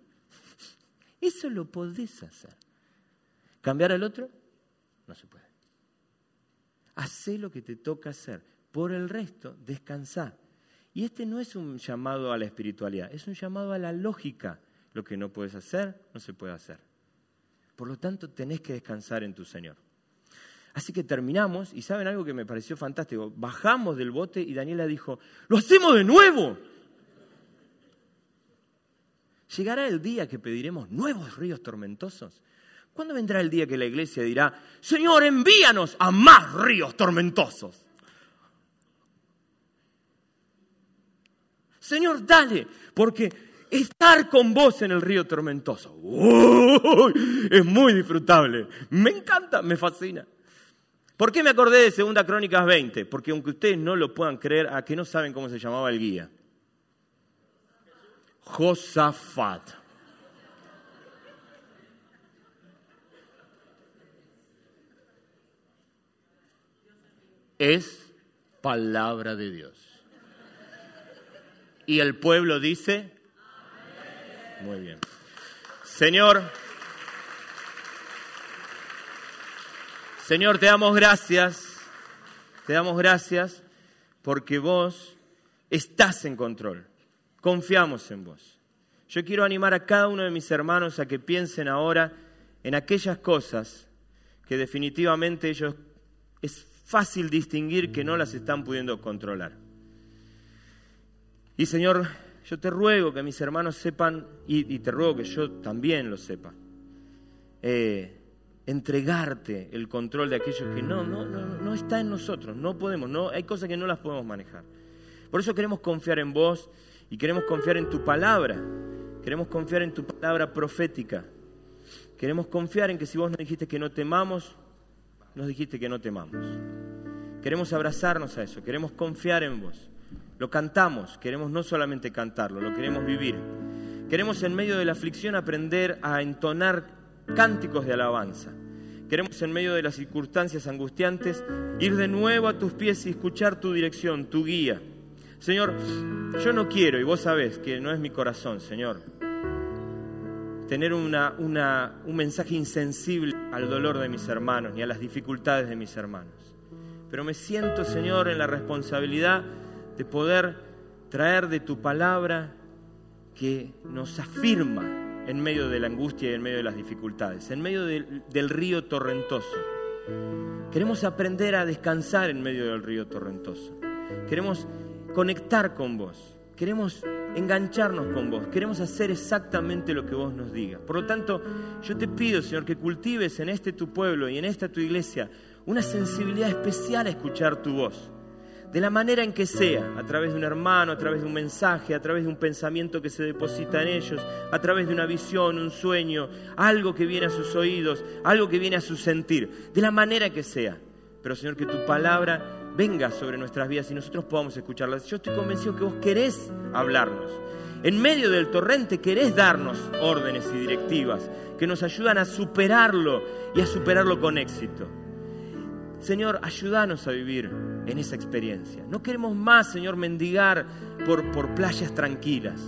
Eso lo podés hacer. ¿Cambiar al otro? No se puede. Hacé lo que te toca hacer. Por el resto, descansá. Y este no es un llamado a la espiritualidad, es un llamado a la lógica. Lo que no puedes hacer, no se puede hacer. Por lo tanto, tenés que descansar en tu Señor. Así que terminamos, y saben algo que me pareció fantástico. Bajamos del bote y Daniela dijo, ¡lo hacemos de nuevo! Llegará el día que pediremos nuevos ríos tormentosos. ¿Cuándo vendrá el día que la iglesia dirá, Señor, envíanos a más ríos tormentosos? Señor, dale, porque estar con vos en el río tormentoso es muy disfrutable. Me encanta, me fascina. ¿Por qué me acordé de 2 Crónicas 20? Porque aunque ustedes no lo puedan creer, a que no saben cómo se llamaba el guía. Josafat. es palabra de Dios. Y el pueblo dice, muy bien. Señor, Señor, te damos gracias, te damos gracias porque vos estás en control. Confiamos en vos. Yo quiero animar a cada uno de mis hermanos a que piensen ahora en aquellas cosas que definitivamente ellos es fácil distinguir que no las están pudiendo controlar. Y Señor, yo te ruego que mis hermanos sepan, y, te ruego que yo también lo sepa, eh, entregarte el control de aquellos que no, no, no, no está en nosotros, no podemos, no, hay cosas que no las podemos manejar. Por eso queremos confiar en vos y queremos confiar en tu palabra, queremos confiar en tu palabra profética, queremos confiar en que si vos nos dijiste que no temamos, nos dijiste que no temamos. Queremos abrazarnos a eso, queremos confiar en vos. Lo cantamos, queremos no solamente cantarlo, lo queremos vivir. Queremos en medio de la aflicción aprender a entonar cánticos de alabanza. Queremos en medio de las circunstancias angustiantes ir de nuevo a tus pies y escuchar tu dirección, tu guía. Señor, yo no quiero, y vos sabés que no es mi corazón, Señor, tener una, un mensaje insensible al dolor de mis hermanos ni a las dificultades de mis hermanos. Pero me siento, Señor, en la responsabilidad de poder traer de tu palabra que nos afirma en medio de la angustia y en medio de las dificultades, en medio del, río torrentoso. Queremos aprender a descansar en medio del río torrentoso. Queremos conectar con vos. Queremos engancharnos con vos, queremos hacer exactamente lo que vos nos digas. Por lo tanto, yo te pido, Señor, que cultives en este tu pueblo y en esta tu iglesia una sensibilidad especial a escuchar tu voz. De la manera en que sea, a través de un hermano, a través de un mensaje, a través de un pensamiento que se deposita en ellos, a través de una visión, un sueño, algo que viene a sus oídos, algo que viene a su sentir, de la manera que sea. Pero Señor, que tu palabra venga sobre nuestras vidas y nosotros podamos escucharla. Yo estoy convencido que vos querés hablarnos. En medio del torrente querés darnos órdenes y directivas que nos ayudan a superarlo y a superarlo con éxito. Señor, ayúdanos a vivir en esa experiencia. No queremos más, Señor, mendigar por, por playas tranquilas.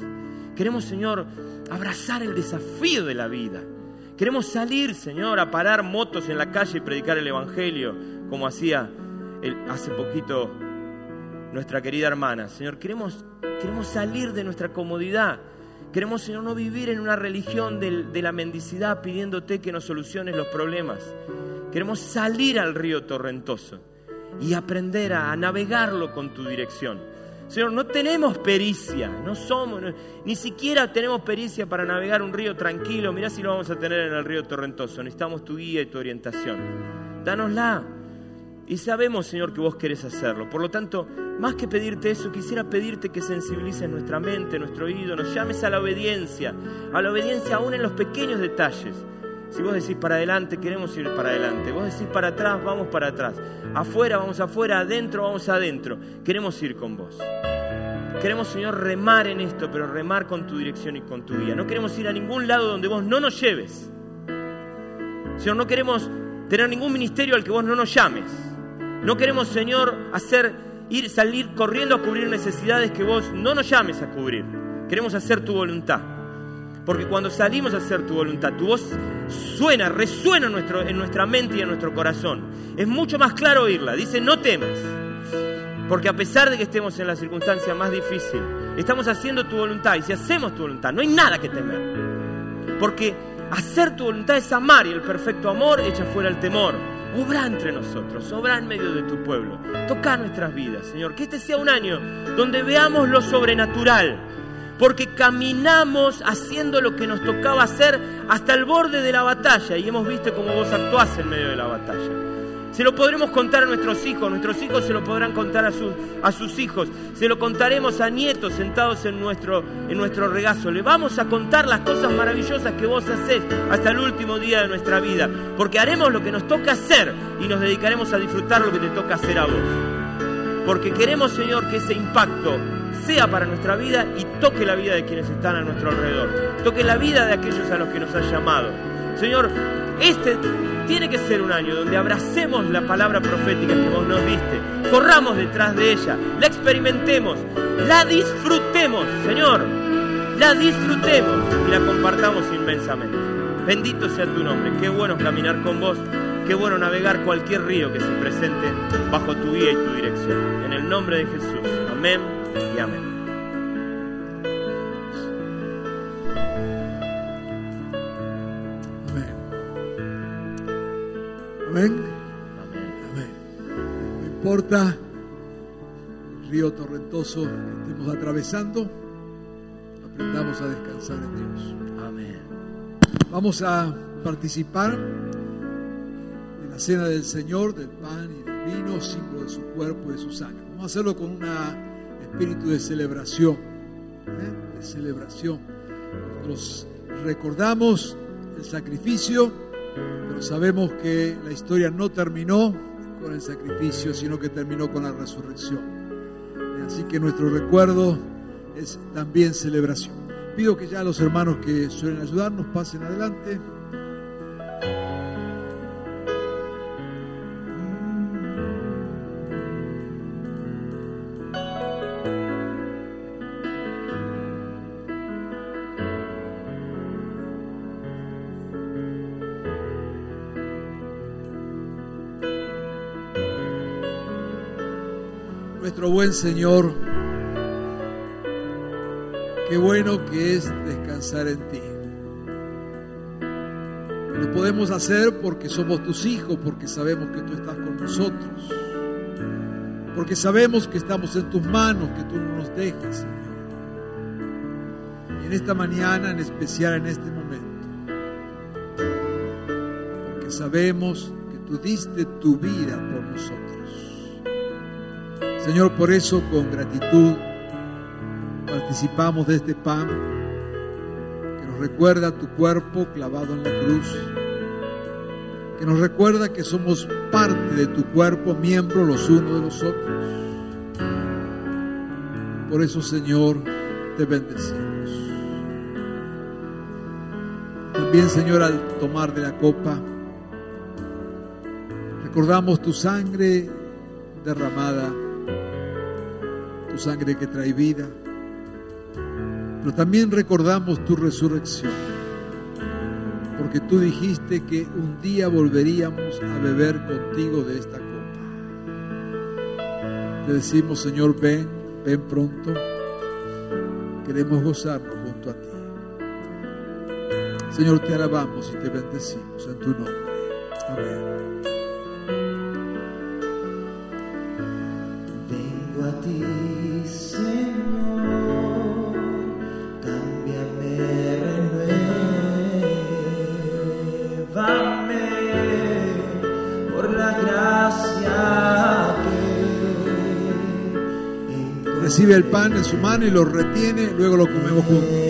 Queremos, Señor, abrazar el desafío de la vida. Queremos salir, Señor, a parar motos en la calle y predicar el Evangelio, como hacía hace poquito nuestra querida hermana. Señor, queremos, queremos salir de nuestra comodidad. Queremos, Señor, no vivir en una religión de, de la mendicidad pidiéndote que nos soluciones los problemas. Queremos salir al río torrentoso y aprender a, navegarlo con tu dirección. Señor, no tenemos pericia, no somos, ni siquiera tenemos pericia para navegar un río tranquilo. Mirá si lo vamos a tener en el río torrentoso. Necesitamos tu guía y tu orientación. Danosla. Y sabemos, Señor, que vos querés hacerlo. Por lo tanto, más que pedirte eso, quisiera pedirte que sensibilices nuestra mente, nuestro oído, nos llames a la obediencia, a la obediencia aún en los pequeños detalles. Si vos decís para adelante, queremos ir para adelante. Vos decís para atrás, vamos para atrás. Afuera, vamos afuera. Adentro, vamos adentro. Queremos ir con vos. Queremos, Señor, remar en esto, pero remar con tu dirección y con tu guía. No queremos ir a ningún lado donde vos no nos lleves. Señor, no queremos tener ningún ministerio al que vos no nos llames. No queremos, Señor, hacer ir salir corriendo a cubrir necesidades que vos no nos llames a cubrir. Queremos hacer tu voluntad. Porque cuando salimos a hacer tu voluntad, tu voz suena, resuena en, nuestra mente y en nuestro corazón. Es mucho más claro oírla. Dice, no temas. Porque a pesar de que estemos en la circunstancia más difícil, estamos haciendo tu voluntad. Y si hacemos tu voluntad, no hay nada que temer. Porque hacer tu voluntad es amar y el perfecto amor echa fuera el temor. Obra entre nosotros, obra en medio de tu pueblo. Toca nuestras vidas, Señor. Que este sea un año donde veamos lo sobrenatural porque caminamos haciendo lo que nos tocaba hacer hasta el borde de la batalla y hemos visto cómo vos actuás en medio de la batalla. Se lo podremos contar a nuestros hijos, nuestros hijos se lo podrán contar a, sus, a sus hijos, se lo contaremos a nietos sentados en nuestro, en nuestro regazo. Le vamos a contar las cosas maravillosas que vos hacés hasta el último día de nuestra vida, porque haremos lo que nos toca hacer y nos dedicaremos a disfrutar lo que te toca hacer a vos. Porque queremos, Señor, que ese impacto sea para nuestra vida y toque la vida de quienes están a nuestro alrededor. Toque la vida de aquellos a los que nos has llamado. Señor, este tiene que ser un año donde abracemos la palabra profética que vos nos diste, corramos detrás de ella, la experimentemos, la disfrutemos, Señor, la disfrutemos y la compartamos inmensamente. Bendito sea tu nombre, qué bueno caminar con vos, qué bueno navegar cualquier río que se presente bajo tu guía y tu dirección. En el nombre de Jesús, amén y amén. Amén. Amén. No importa el río torrentoso que estemos atravesando, aprendamos a descansar en Dios. Amén. Vamos a participar en la cena del Señor, del pan y del vino, símbolo de su cuerpo y de su sangre. Vamos a hacerlo con un espíritu de celebración, ¿eh? de celebración. Nosotros recordamos el sacrificio pero sabemos que la historia no terminó con el sacrificio, sino que terminó con la resurrección. Así que nuestro recuerdo es también celebración. Pido que ya los hermanos que suelen ayudarnos pasen adelante. Señor, qué bueno que es descansar en ti. Lo podemos hacer porque somos tus hijos, porque sabemos que tú estás con nosotros, porque sabemos que estamos en tus manos, que tú no nos dejas, Señor. Y en esta mañana, en especial en este momento, porque sabemos que tú diste tu vida por nosotros Señor, por eso con gratitud participamos de este pan que nos recuerda tu cuerpo clavado en la cruz, que nos recuerda que somos parte de tu cuerpo, miembros los unos de los otros. Por eso, Señor, te bendecimos. También, Señor, al tomar de la copa, recordamos tu sangre derramada, tu sangre que trae vida, pero también recordamos tu resurrección, porque tú dijiste que un día volveríamos a beber contigo de esta copa. Te decimos, Señor, ven, ven pronto, queremos gozarnos junto a ti. Señor, te alabamos y te bendecimos en tu nombre. Amén. Recibe el pan en su mano y lo retiene, luego lo comemos juntos.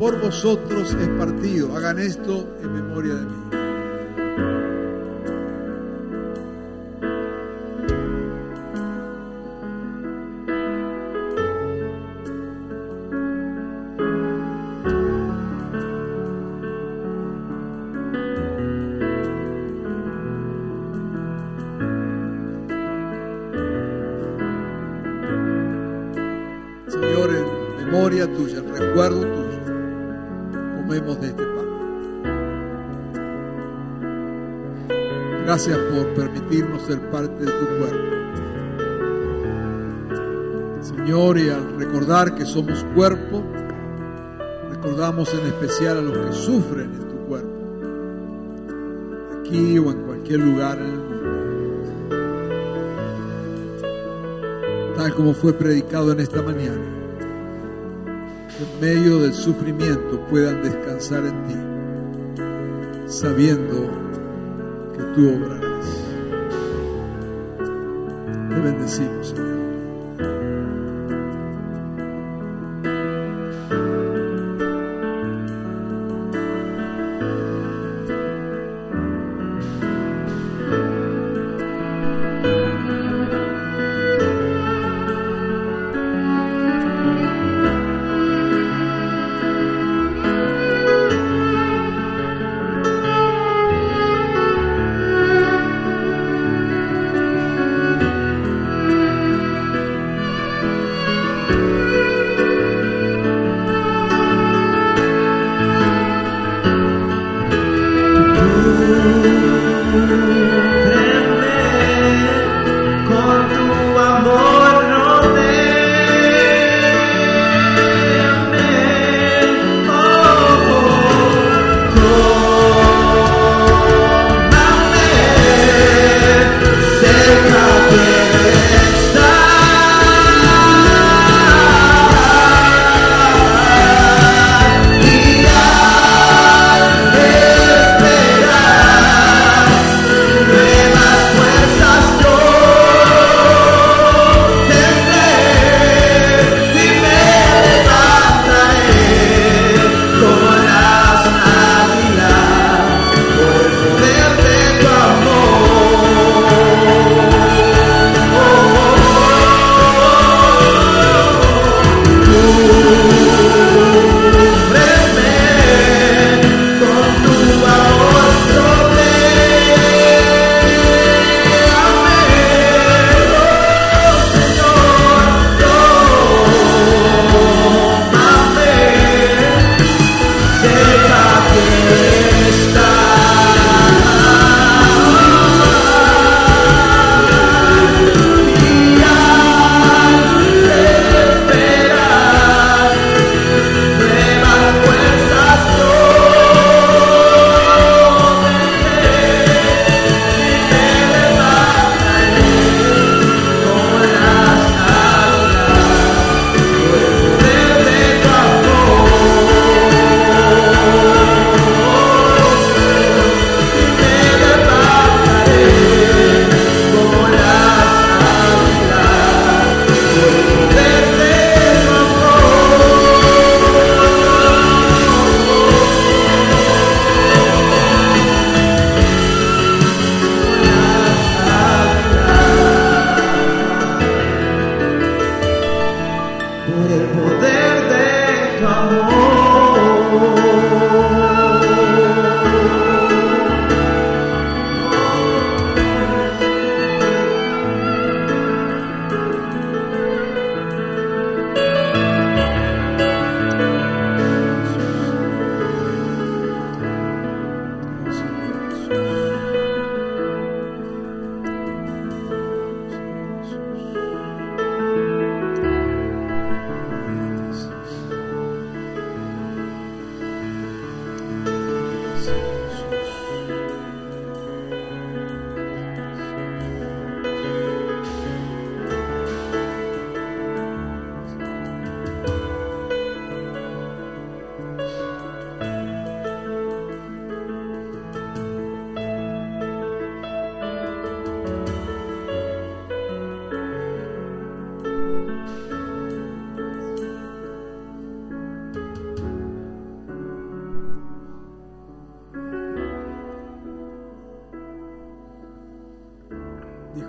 Por vosotros es partido. Hagan esto en memoria de mí. Que somos cuerpo, recordamos en especial a los que sufren en tu cuerpo, aquí o en cualquier lugar en el mundo. Tal como fue predicado en esta mañana, que en medio del sufrimiento puedan descansar en ti, sabiendo que tú obrarás. Te bendecimos, Señor.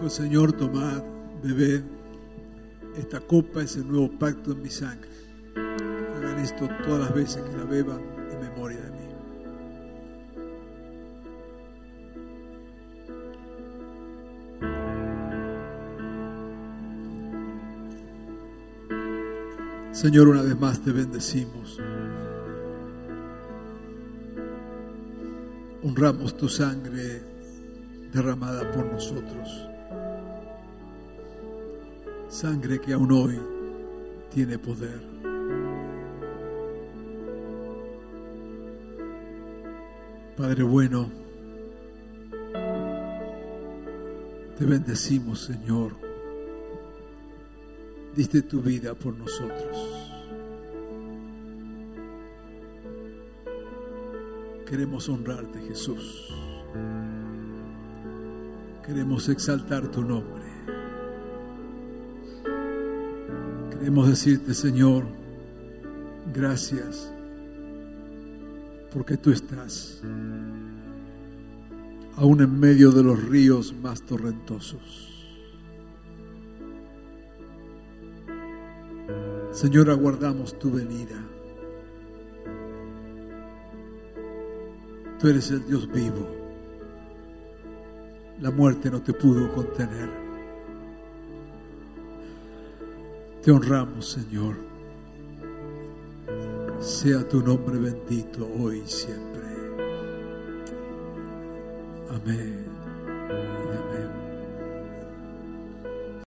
Señor, tomad, bebed, esta copa es el nuevo pacto en mi sangre. Hagan esto todas las veces que la beban en memoria de mí. Señor, una vez más te bendecimos. Honramos tu sangre derramada por nosotros. Sangre que aún hoy tiene poder. Padre bueno, te bendecimos, Señor. Diste tu vida por nosotros. Queremos honrarte, Jesús. Queremos exaltar tu nombre. Queremos decirte, Señor, gracias porque tú estás aún en medio de los ríos más torrentosos. Señor, aguardamos tu venida. Tú eres el Dios vivo. La muerte no te pudo contener. Te honramos, Señor. Sea tu nombre bendito hoy y siempre. Amén.